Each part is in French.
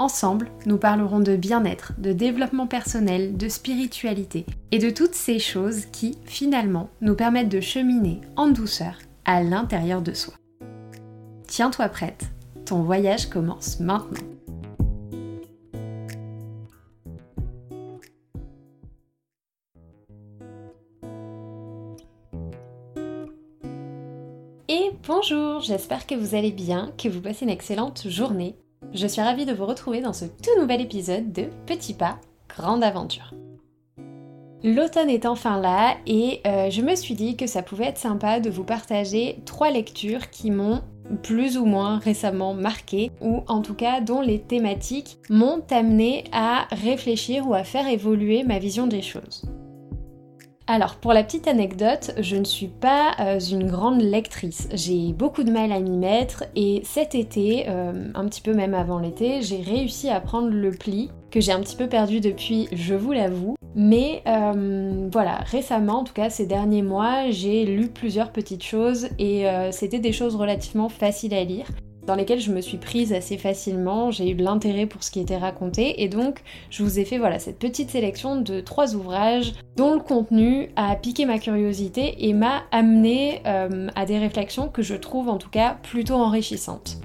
Ensemble, nous parlerons de bien-être, de développement personnel, de spiritualité et de toutes ces choses qui, finalement, nous permettent de cheminer en douceur à l'intérieur de soi. Tiens-toi prête, ton voyage commence maintenant. Et bonjour, j'espère que vous allez bien, que vous passez une excellente journée. Je suis ravie de vous retrouver dans ce tout nouvel épisode de Petit pas, grande aventure. L'automne est enfin là et euh, je me suis dit que ça pouvait être sympa de vous partager trois lectures qui m'ont plus ou moins récemment marqué ou en tout cas dont les thématiques m'ont amené à réfléchir ou à faire évoluer ma vision des choses. Alors, pour la petite anecdote, je ne suis pas euh, une grande lectrice. J'ai beaucoup de mal à m'y mettre et cet été, euh, un petit peu même avant l'été, j'ai réussi à prendre le pli que j'ai un petit peu perdu depuis, je vous l'avoue. Mais euh, voilà, récemment, en tout cas ces derniers mois, j'ai lu plusieurs petites choses et c'était des choses relativement faciles à lire dans lesquelles je me suis prise assez facilement, j'ai eu de l'intérêt pour ce qui était raconté et donc je vous ai fait voilà cette petite sélection de trois ouvrages dont le contenu a piqué ma curiosité et m'a amené euh, à des réflexions que je trouve en tout cas plutôt enrichissantes.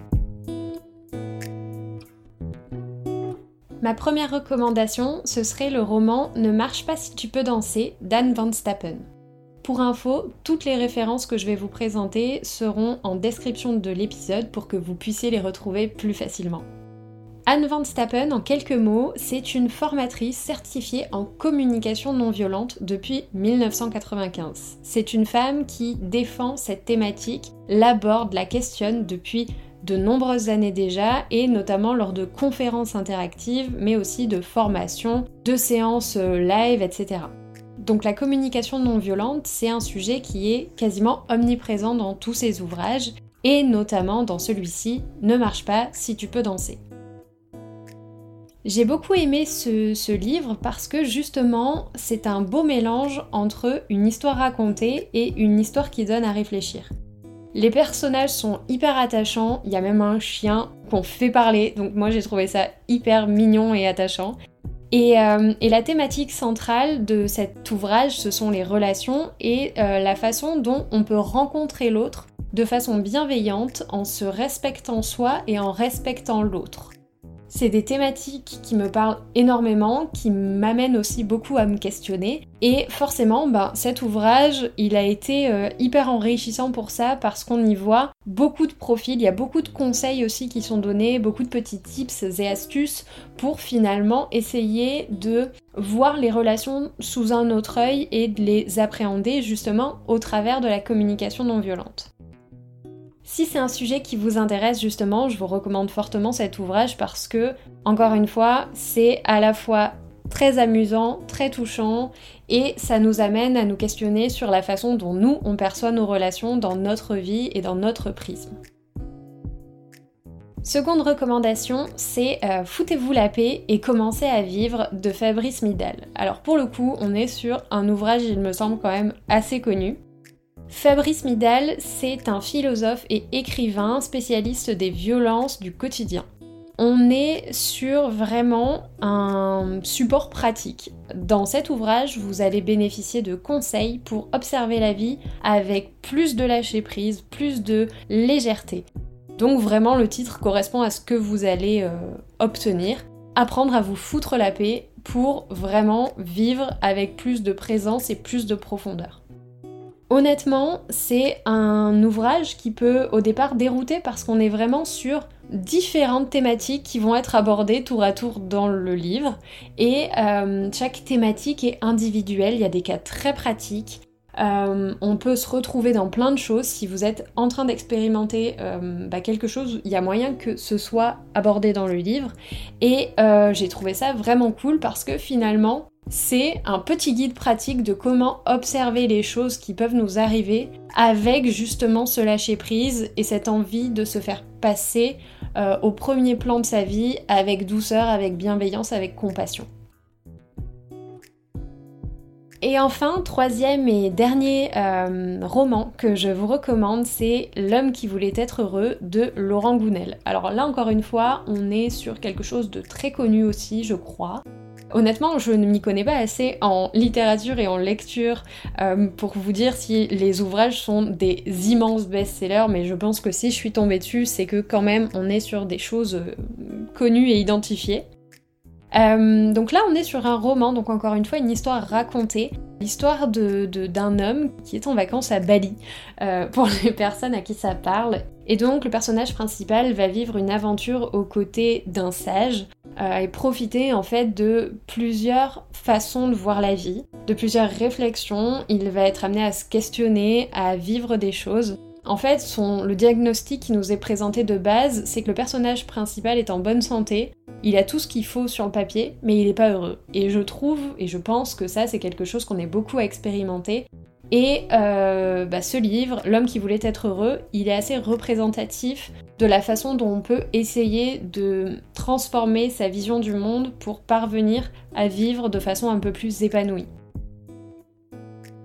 Ma première recommandation, ce serait le roman Ne marche pas si tu peux danser d'Anne Van Stappen. Pour info, toutes les références que je vais vous présenter seront en description de l'épisode pour que vous puissiez les retrouver plus facilement. Anne Van Stappen, en quelques mots, c'est une formatrice certifiée en communication non violente depuis 1995. C'est une femme qui défend cette thématique, l'aborde, la questionne depuis de nombreuses années déjà et notamment lors de conférences interactives mais aussi de formations, de séances euh, live, etc. Donc la communication non violente, c'est un sujet qui est quasiment omniprésent dans tous ses ouvrages, et notamment dans celui-ci, Ne marche pas si tu peux danser. J'ai beaucoup aimé ce, ce, livre parce que justement c'est un beau mélange entre une histoire racontée et une histoire qui donne à réfléchir. Les personnages sont hyper attachants, il y a même un chien qu'on fait parler, donc moi j'ai trouvé ça hyper mignon et attachant. Euh, et, la thématique centrale de cet ouvrage, ce sont les relations et euh, la façon dont on peut rencontrer l'autre de façon bienveillante en se respectant soi et en respectant l'autre. C'est des thématiques qui me parlent énormément, qui m'amènent aussi beaucoup à me questionner. Et forcément, ben, cet ouvrage, il a été euh, hyper enrichissant pour ça parce qu'on y voit beaucoup de profils, il y a beaucoup de conseils aussi qui sont donnés, beaucoup de petits tips et astuces pour finalement essayer de voir les relations sous un autre œil et de les appréhender justement au travers de la communication non violente. Si c'est un sujet qui vous intéresse justement, je vous recommande fortement cet ouvrage parce que, encore une fois, c'est à la fois très amusant, très touchant et ça nous amène à nous questionner sur la façon dont nous, on perçoit nos relations dans notre vie et dans notre prisme. Seconde recommandation, c'est euh, Foutez-vous la paix et commencez à vivre de Fabrice Midal. Alors pour le coup, on est sur un ouvrage, il me semble quand même assez connu. Fabrice Midal, c'est un philosophe et écrivain spécialiste des violences du quotidien. On est sur vraiment un support pratique. Dans cet ouvrage, vous allez bénéficier de conseils pour observer la vie avec plus de lâcher prise, plus de légèreté. Donc vraiment le titre correspond à ce que vous allez euh, obtenir. Apprendre à vous foutre la paix pour vraiment vivre avec plus de présence et plus de profondeur. Honnêtement, c'est un ouvrage qui peut au départ dérouter parce qu'on est vraiment sur différentes thématiques qui vont être abordées tour à tour dans le livre et euh, chaque thématique est individuelle, il y a des cas très pratiques. Euh, on peut se retrouver dans plein de choses. Si vous êtes en train d'expérimenter euh, bah, quelque chose, il y a moyen que ce soit abordé dans le livre. Et euh, j'ai trouvé ça vraiment cool parce que finalement, c'est un petit guide pratique de comment observer les choses qui peuvent nous arriver avec justement ce lâcher prise et cette envie de se faire passer au premier plan de sa vie avec douceur, avec bienveillance, avec compassion. Et enfin, troisième et dernier euh, roman que je vous recommande, c'est L'homme qui voulait être heureux de Laurent Gounel. Alors là encore une fois, on est sur quelque chose de très connu aussi, je crois. Honnêtement, je ne m'y connais pas assez en littérature et en lecture euh, pour vous dire si les ouvrages sont des immenses best-sellers, mais je pense que si je suis tombée dessus, c'est que quand même on est sur des choses euh, connues et identifiées. Euh, donc là, on est sur un roman, donc encore une fois, une histoire racontée. L'histoire d'un de, homme qui est en vacances à Bali, euh, pour les personnes à qui ça parle. Et donc, le personnage principal va vivre une aventure aux côtés d'un sage euh, et profiter en fait de plusieurs façons de voir la vie, de plusieurs réflexions. Il va être amené à se questionner, à vivre des choses. En fait, le diagnostic qui nous est présenté de base, c'est que le personnage principal est en bonne santé, il a tout ce qu'il faut sur le papier, mais il n'est pas heureux. Et je trouve, et je pense que ça, c'est quelque chose qu'on est beaucoup à expérimenter. Et euh, bah, ce livre, L'homme qui voulait être heureux, il est assez représentatif de la façon dont on peut essayer de transformer sa vision du monde pour parvenir à vivre de façon un peu plus épanouie.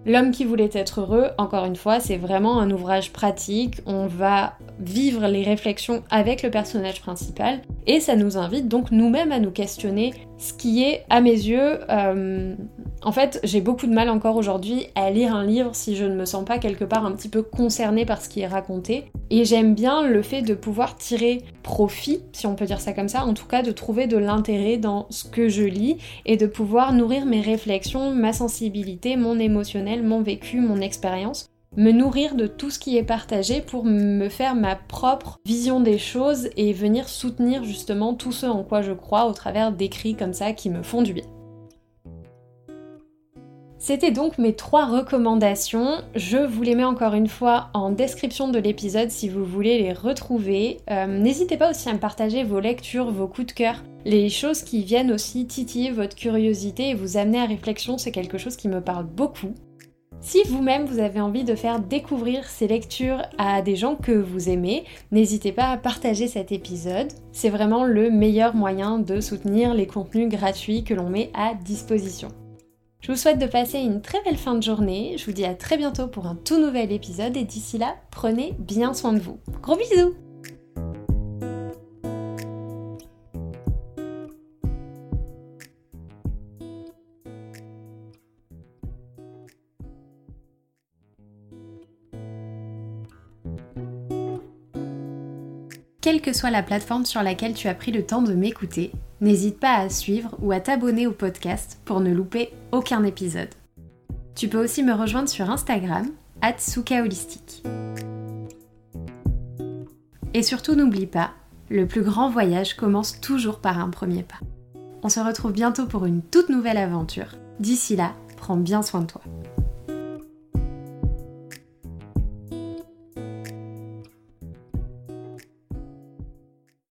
L'homme qui voulait être heureux, encore une fois, c'est vraiment un ouvrage pratique. On va vivre les réflexions avec le personnage principal et ça nous invite donc nous-mêmes à nous questionner ce qui est, à mes yeux, euh, en fait, j'ai beaucoup de mal encore aujourd'hui à lire un livre si je ne me sens pas quelque part un petit peu concernée par ce qui est raconté. Et j'aime bien le fait de pouvoir tirer profit, si on peut dire ça comme ça, en tout cas de trouver de l'intérêt dans ce que je lis et de pouvoir nourrir mes réflexions, ma sensibilité, mon émotionnel, mon vécu, mon expérience me nourrir de tout ce qui est partagé pour me faire ma propre vision des choses et venir soutenir justement tout ce en quoi je crois au travers d'écrits comme ça qui me font du bien. C'était donc mes trois recommandations. Je vous les mets encore une fois en description de l'épisode si vous voulez les retrouver. Euh, n'hésitez pas aussi à me partager vos lectures, vos coups de cœur, les choses qui viennent aussi titiller votre curiosité et vous amener à réflexion. C'est quelque chose qui me parle beaucoup. Si vous-même vous avez envie de faire découvrir ces lectures à des gens que vous aimez, n'hésitez pas à partager cet épisode. C'est vraiment le meilleur moyen de soutenir les contenus gratuits que l'on met à disposition. Je vous souhaite de passer une très belle fin de journée. Je vous dis à très bientôt pour un tout nouvel épisode et d'ici là, prenez bien soin de vous. Gros bisous Quelle que soit la plateforme sur laquelle tu as pris le temps de m'écouter, n'hésite pas à suivre ou à t'abonner au podcast pour ne louper aucun épisode. Tu peux aussi me rejoindre sur Instagram, @sukaholistique. Et surtout n'oublie pas, le plus grand voyage commence toujours par un premier pas. On se retrouve bientôt pour une toute nouvelle aventure. D'ici là, prends bien soin de toi.